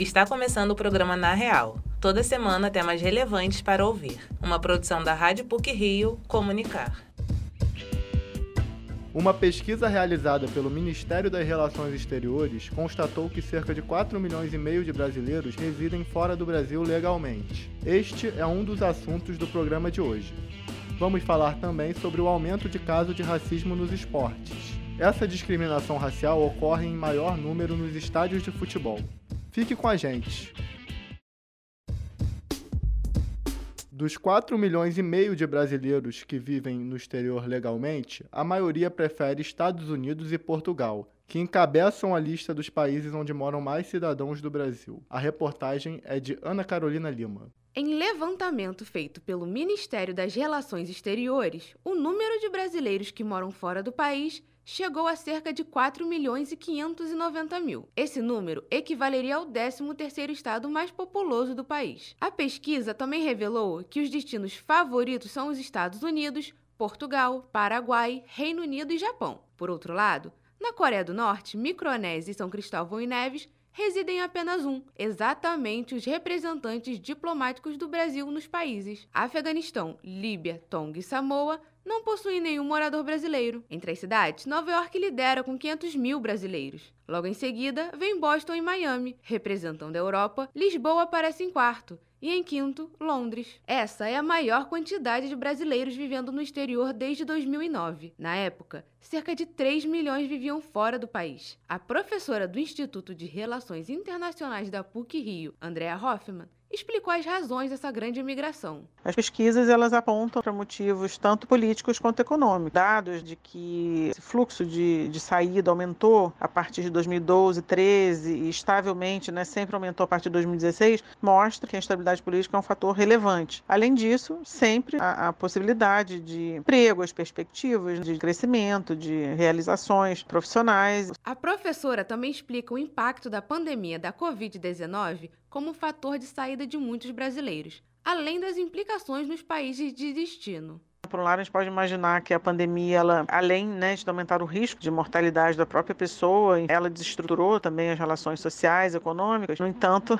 Está começando o programa Na Real. Toda semana temas relevantes para ouvir. Uma produção da Rádio PUC Rio Comunicar. Uma pesquisa realizada pelo Ministério das Relações Exteriores constatou que cerca de 4 milhões e meio de brasileiros residem fora do Brasil legalmente. Este é um dos assuntos do programa de hoje. Vamos falar também sobre o aumento de casos de racismo nos esportes. Essa discriminação racial ocorre em maior número nos estádios de futebol. Fique com a gente. Dos 4 milhões e meio de brasileiros que vivem no exterior legalmente, a maioria prefere Estados Unidos e Portugal, que encabeçam a lista dos países onde moram mais cidadãos do Brasil. A reportagem é de Ana Carolina Lima. Em levantamento feito pelo Ministério das Relações Exteriores, o número de brasileiros que moram fora do país chegou a cerca de 4 milhões e 590 mil. Esse número equivaleria ao 13º estado mais populoso do país. A pesquisa também revelou que os destinos favoritos são os Estados Unidos, Portugal, Paraguai, Reino Unido e Japão. Por outro lado, na Coreia do Norte, Micronésia e São Cristóvão e Neves residem apenas um, exatamente os representantes diplomáticos do Brasil nos países Afeganistão, Líbia, Tonga e Samoa não possuem nenhum morador brasileiro. Entre as cidades, Nova York lidera com 500 mil brasileiros. Logo em seguida, vem Boston e Miami. Representando a Europa, Lisboa aparece em quarto. E em quinto, Londres. Essa é a maior quantidade de brasileiros vivendo no exterior desde 2009. Na época, cerca de 3 milhões viviam fora do país. A professora do Instituto de Relações Internacionais da PUC Rio, Andrea Hoffman, explicou as razões dessa grande imigração. As pesquisas elas apontam para motivos tanto políticos quanto econômicos. Dados de que esse fluxo de, de saída aumentou a partir de 2012, 13 e estavelmente, né, sempre aumentou a partir de 2016, mostra que a instabilidade política é um fator relevante. Além disso, sempre a, a possibilidade de emprego, as perspectivas de crescimento, de realizações profissionais. A professora também explica o impacto da pandemia da Covid-19 como fator de saída de muitos brasileiros, além das implicações nos países de destino. Por um lado, a gente pode imaginar que a pandemia, ela, além né, de aumentar o risco de mortalidade da própria pessoa, ela desestruturou também as relações sociais, econômicas. No entanto,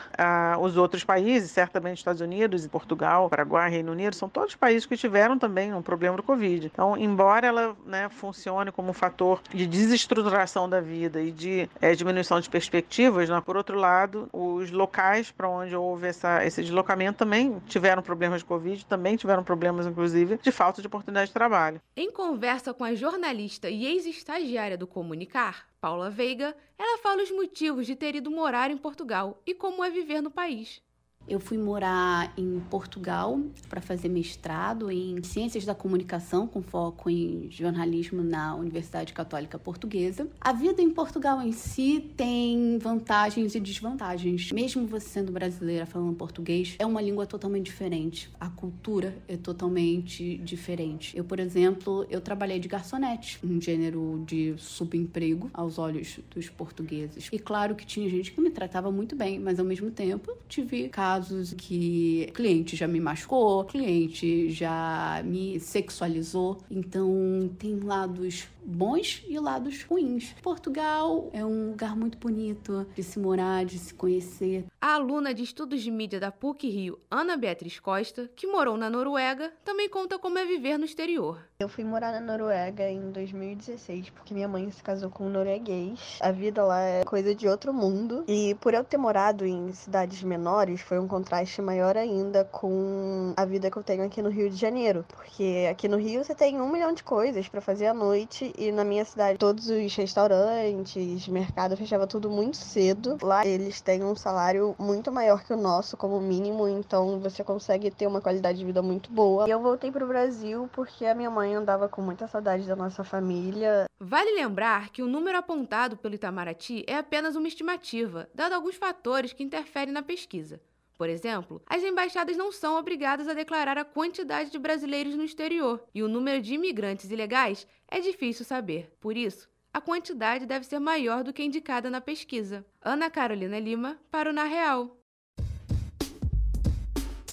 os outros países, certamente Estados Unidos, Portugal, Paraguai, Reino Unido, são todos países que tiveram também um problema do Covid. Então, embora ela né, funcione como um fator de desestruturação da vida e de é, diminuição de perspectivas, né, por outro lado, os locais para onde houve essa, esse deslocamento também tiveram problemas de Covid, também tiveram problemas, inclusive, de falta falta de oportunidade de trabalho. Em conversa com a jornalista e ex-estagiária do Comunicar, Paula Veiga, ela fala os motivos de ter ido morar em Portugal e como é viver no país. Eu fui morar em Portugal para fazer mestrado em Ciências da Comunicação, com foco em jornalismo na Universidade Católica Portuguesa. A vida em Portugal em si tem vantagens e desvantagens. Mesmo você sendo brasileira falando português, é uma língua totalmente diferente. A cultura é totalmente diferente. Eu, por exemplo, eu trabalhei de garçonete, um gênero de subemprego aos olhos dos portugueses. E claro que tinha gente que me tratava muito bem, mas ao mesmo tempo tive casos casos que cliente já me machucou, cliente já me sexualizou. Então tem lados bons e lados ruins. Portugal é um lugar muito bonito de se morar, de se conhecer. A aluna de estudos de mídia da PUC Rio, Ana Beatriz Costa, que morou na Noruega, também conta como é viver no exterior. Eu fui morar na Noruega em 2016 porque minha mãe se casou com um norueguês. A vida lá é coisa de outro mundo. E por eu ter morado em cidades menores, foi um contraste maior ainda com a vida que eu tenho aqui no Rio de Janeiro. Porque aqui no Rio você tem um milhão de coisas para fazer à noite e na minha cidade todos os restaurantes, mercado fechava tudo muito cedo. Lá eles têm um salário muito maior que o nosso como mínimo, então você consegue ter uma qualidade de vida muito boa. E eu voltei pro Brasil porque a minha mãe andava com muita saudade da nossa família. Vale lembrar que o número apontado pelo Itamaraty é apenas uma estimativa, dado alguns fatores que interferem na pesquisa. Por exemplo, as embaixadas não são obrigadas a declarar a quantidade de brasileiros no exterior, e o número de imigrantes ilegais é difícil saber. Por isso, a quantidade deve ser maior do que indicada na pesquisa. Ana Carolina Lima, para o Na Real.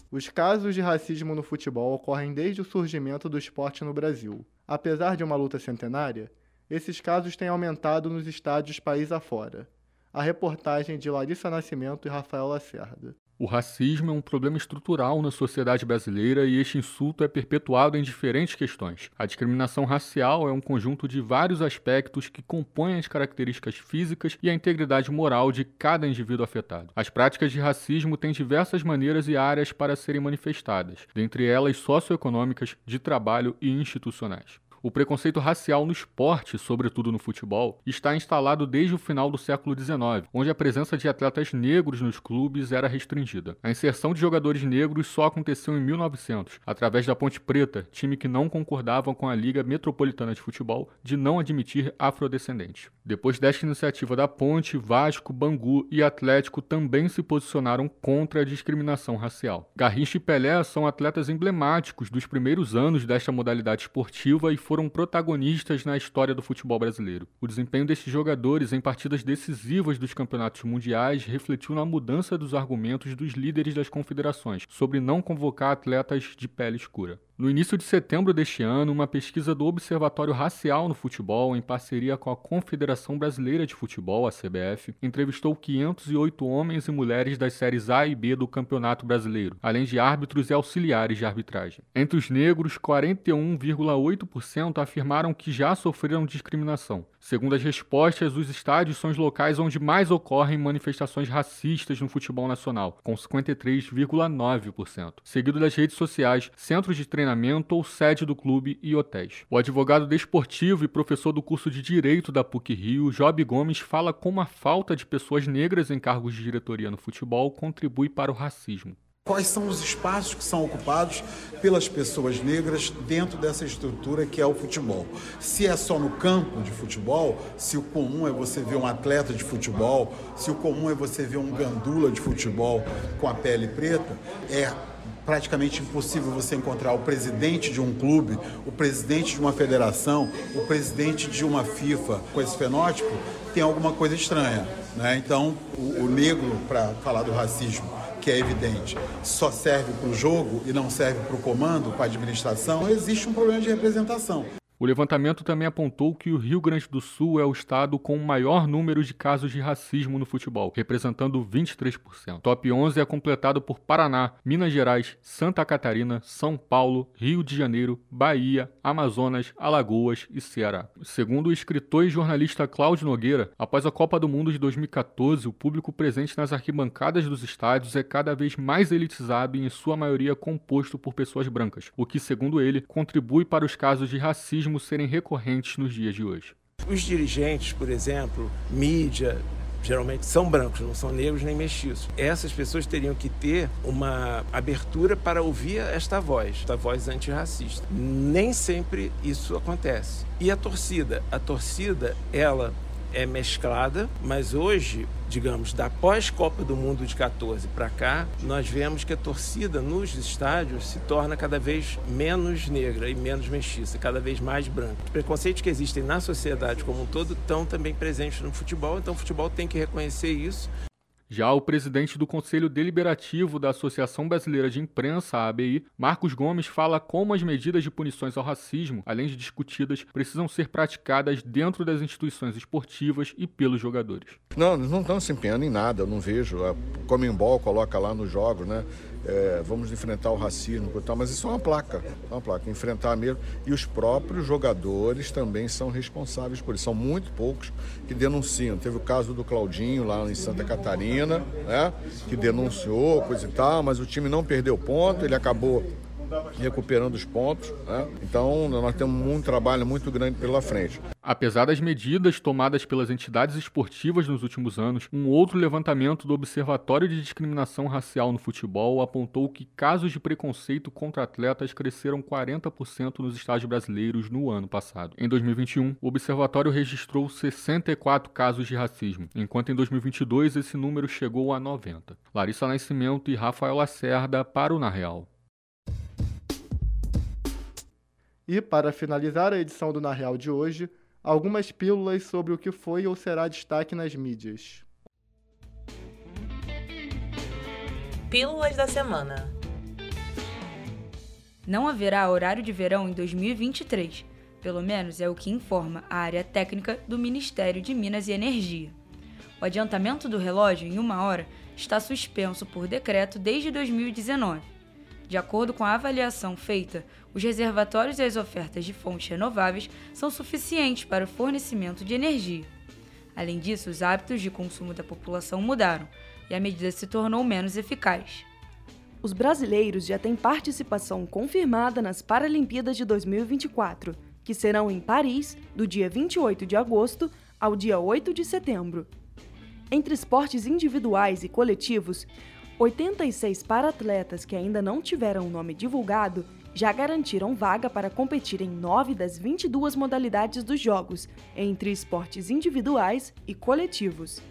Os casos de racismo no futebol ocorrem desde o surgimento do esporte no Brasil. Apesar de uma luta centenária, esses casos têm aumentado nos estádios país afora. A reportagem de Larissa Nascimento e Rafael Lacerda. O racismo é um problema estrutural na sociedade brasileira e este insulto é perpetuado em diferentes questões. A discriminação racial é um conjunto de vários aspectos que compõem as características físicas e a integridade moral de cada indivíduo afetado. As práticas de racismo têm diversas maneiras e áreas para serem manifestadas, dentre elas socioeconômicas, de trabalho e institucionais. O preconceito racial no esporte, sobretudo no futebol, está instalado desde o final do século XIX, onde a presença de atletas negros nos clubes era restringida. A inserção de jogadores negros só aconteceu em 1900, através da Ponte Preta, time que não concordava com a Liga Metropolitana de Futebol de não admitir afrodescendentes. Depois desta iniciativa da Ponte, Vasco, Bangu e Atlético também se posicionaram contra a discriminação racial. Garrincha e Pelé são atletas emblemáticos dos primeiros anos desta modalidade esportiva e foram foram protagonistas na história do futebol brasileiro. O desempenho destes jogadores em partidas decisivas dos campeonatos mundiais refletiu na mudança dos argumentos dos líderes das confederações sobre não convocar atletas de pele escura. No início de setembro deste ano, uma pesquisa do Observatório Racial no Futebol, em parceria com a Confederação Brasileira de Futebol, a CBF, entrevistou 508 homens e mulheres das séries A e B do Campeonato Brasileiro, além de árbitros e auxiliares de arbitragem. Entre os negros, 41,8% afirmaram que já sofreram discriminação. Segundo as respostas, os estádios são os locais onde mais ocorrem manifestações racistas no futebol nacional, com 53,9%, seguido das redes sociais, centros de treinamento treinamento ou sede do clube e hotéis. O advogado desportivo e professor do curso de Direito da PUC Rio, Job Gomes, fala como a falta de pessoas negras em cargos de diretoria no futebol contribui para o racismo. Quais são os espaços que são ocupados pelas pessoas negras dentro dessa estrutura que é o futebol? Se é só no campo de futebol, se o comum é você ver um atleta de futebol, se o comum é você ver um gandula de futebol com a pele preta, é praticamente impossível você encontrar o presidente de um clube, o presidente de uma federação, o presidente de uma FIFA com esse fenótipo, tem alguma coisa estranha. Né? Então, o, o negro, para falar do racismo, que é evidente, só serve para o jogo e não serve para o comando, para a administração, existe um problema de representação. O levantamento também apontou que o Rio Grande do Sul é o estado com o maior número de casos de racismo no futebol, representando 23%. Top 11 é completado por Paraná, Minas Gerais, Santa Catarina, São Paulo, Rio de Janeiro, Bahia, Amazonas, Alagoas e Ceará. Segundo o escritor e jornalista Cláudio Nogueira, após a Copa do Mundo de 2014, o público presente nas arquibancadas dos estádios é cada vez mais elitizado e em sua maioria composto por pessoas brancas, o que, segundo ele, contribui para os casos de racismo serem recorrentes nos dias de hoje. Os dirigentes, por exemplo, mídia, geralmente são brancos, não são negros nem mestiços. Essas pessoas teriam que ter uma abertura para ouvir esta voz, esta voz antirracista. Nem sempre isso acontece. E a torcida? A torcida, ela é mesclada, mas hoje, digamos, da pós-Copa do Mundo de 14 para cá, nós vemos que a torcida nos estádios se torna cada vez menos negra e menos mestiça, cada vez mais branca. Os preconceitos que existem na sociedade como um todo estão também presentes no futebol, então o futebol tem que reconhecer isso já o presidente do Conselho Deliberativo da Associação Brasileira de Imprensa, a ABI, Marcos Gomes, fala como as medidas de punições ao racismo, além de discutidas, precisam ser praticadas dentro das instituições esportivas e pelos jogadores. Não, eles não estão se empenhando em nada, eu não vejo. A Comembol coloca lá nos jogos, né? É, vamos enfrentar o racismo e tal, mas isso é uma placa, é uma placa, enfrentar mesmo. E os próprios jogadores também são responsáveis por isso. São muito poucos que denunciam. Teve o caso do Claudinho lá em Santa Catarina, né, que denunciou, coisa e tal, mas o time não perdeu ponto, ele acabou recuperando os pontos. Né? Então, nós temos um trabalho muito grande pela frente. Apesar das medidas tomadas pelas entidades esportivas nos últimos anos, um outro levantamento do Observatório de Discriminação Racial no Futebol apontou que casos de preconceito contra atletas cresceram 40% nos estádios brasileiros no ano passado. Em 2021, o observatório registrou 64 casos de racismo, enquanto em 2022 esse número chegou a 90. Larissa Nascimento e Rafael Lacerda para o Na Real. E, para finalizar a edição do Na Real de hoje, algumas pílulas sobre o que foi ou será destaque nas mídias. Pílulas da semana. Não haverá horário de verão em 2023, pelo menos é o que informa a área técnica do Ministério de Minas e Energia. O adiantamento do relógio em uma hora está suspenso por decreto desde 2019. De acordo com a avaliação feita, os reservatórios e as ofertas de fontes renováveis são suficientes para o fornecimento de energia. Além disso, os hábitos de consumo da população mudaram e a medida se tornou menos eficaz. Os brasileiros já têm participação confirmada nas Paralimpíadas de 2024, que serão em Paris, do dia 28 de agosto ao dia 8 de setembro. Entre esportes individuais e coletivos, 86 para-atletas que ainda não tiveram o nome divulgado já garantiram vaga para competir em nove das 22 modalidades dos Jogos, entre esportes individuais e coletivos.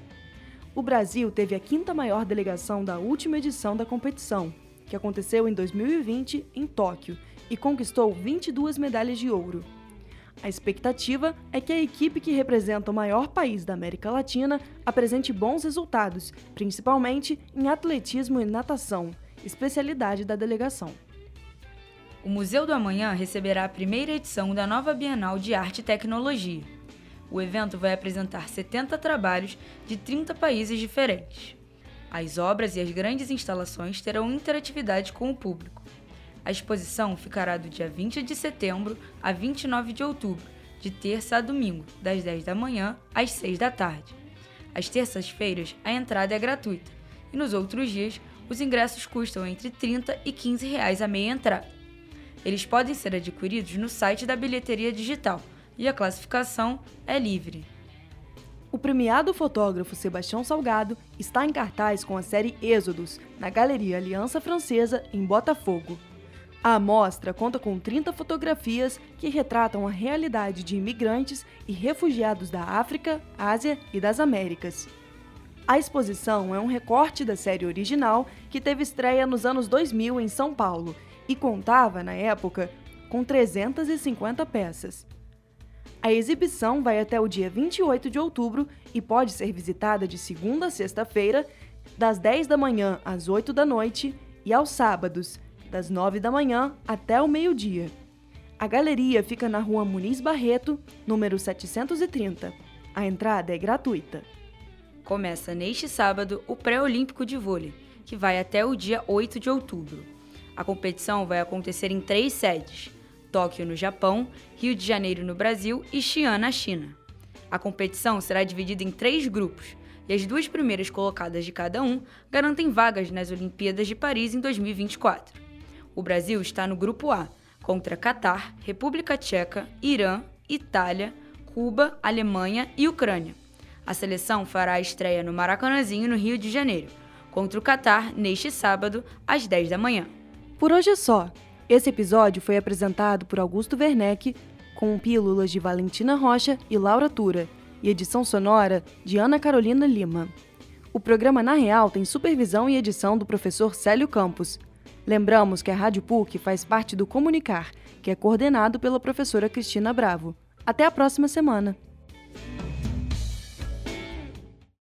O Brasil teve a quinta maior delegação da última edição da competição, que aconteceu em 2020 em Tóquio, e conquistou 22 medalhas de ouro. A expectativa é que a equipe que representa o maior país da América Latina apresente bons resultados, principalmente em atletismo e natação, especialidade da delegação. O Museu do Amanhã receberá a primeira edição da nova Bienal de Arte e Tecnologia. O evento vai apresentar 70 trabalhos de 30 países diferentes. As obras e as grandes instalações terão interatividade com o público. A exposição ficará do dia 20 de setembro a 29 de outubro, de terça a domingo, das 10 da manhã às 6 da tarde. Às terças-feiras, a entrada é gratuita e nos outros dias, os ingressos custam entre 30 e 15 reais a meia entrada. Eles podem ser adquiridos no site da bilheteria digital e a classificação é livre. O premiado fotógrafo Sebastião Salgado está em cartaz com a série Êxodos, na Galeria Aliança Francesa, em Botafogo. A amostra conta com 30 fotografias que retratam a realidade de imigrantes e refugiados da África, Ásia e das Américas. A exposição é um recorte da série original que teve estreia nos anos 2000 em São Paulo e contava, na época, com 350 peças. A exibição vai até o dia 28 de outubro e pode ser visitada de segunda a sexta-feira, das 10 da manhã às 8 da noite e aos sábados, das 9 da manhã até o meio-dia. A galeria fica na rua Muniz Barreto, número 730. A entrada é gratuita. Começa neste sábado o Pré-Olímpico de Vôlei, que vai até o dia 8 de outubro. A competição vai acontecer em três sedes: Tóquio, no Japão, Rio de Janeiro, no Brasil e Xi'an, na China. A competição será dividida em três grupos, e as duas primeiras colocadas de cada um garantem vagas nas Olimpíadas de Paris em 2024. O Brasil está no grupo A, contra Catar, República Tcheca, Irã, Itália, Cuba, Alemanha e Ucrânia. A seleção fará a estreia no Maracanãzinho, no Rio de Janeiro, contra o Catar neste sábado, às 10 da manhã. Por hoje é só. Esse episódio foi apresentado por Augusto Werneck, com pílulas de Valentina Rocha e Laura Tura, e edição sonora de Ana Carolina Lima. O programa Na Real tem supervisão e edição do professor Célio Campos. Lembramos que a Rádio PUC faz parte do Comunicar, que é coordenado pela professora Cristina Bravo. Até a próxima semana!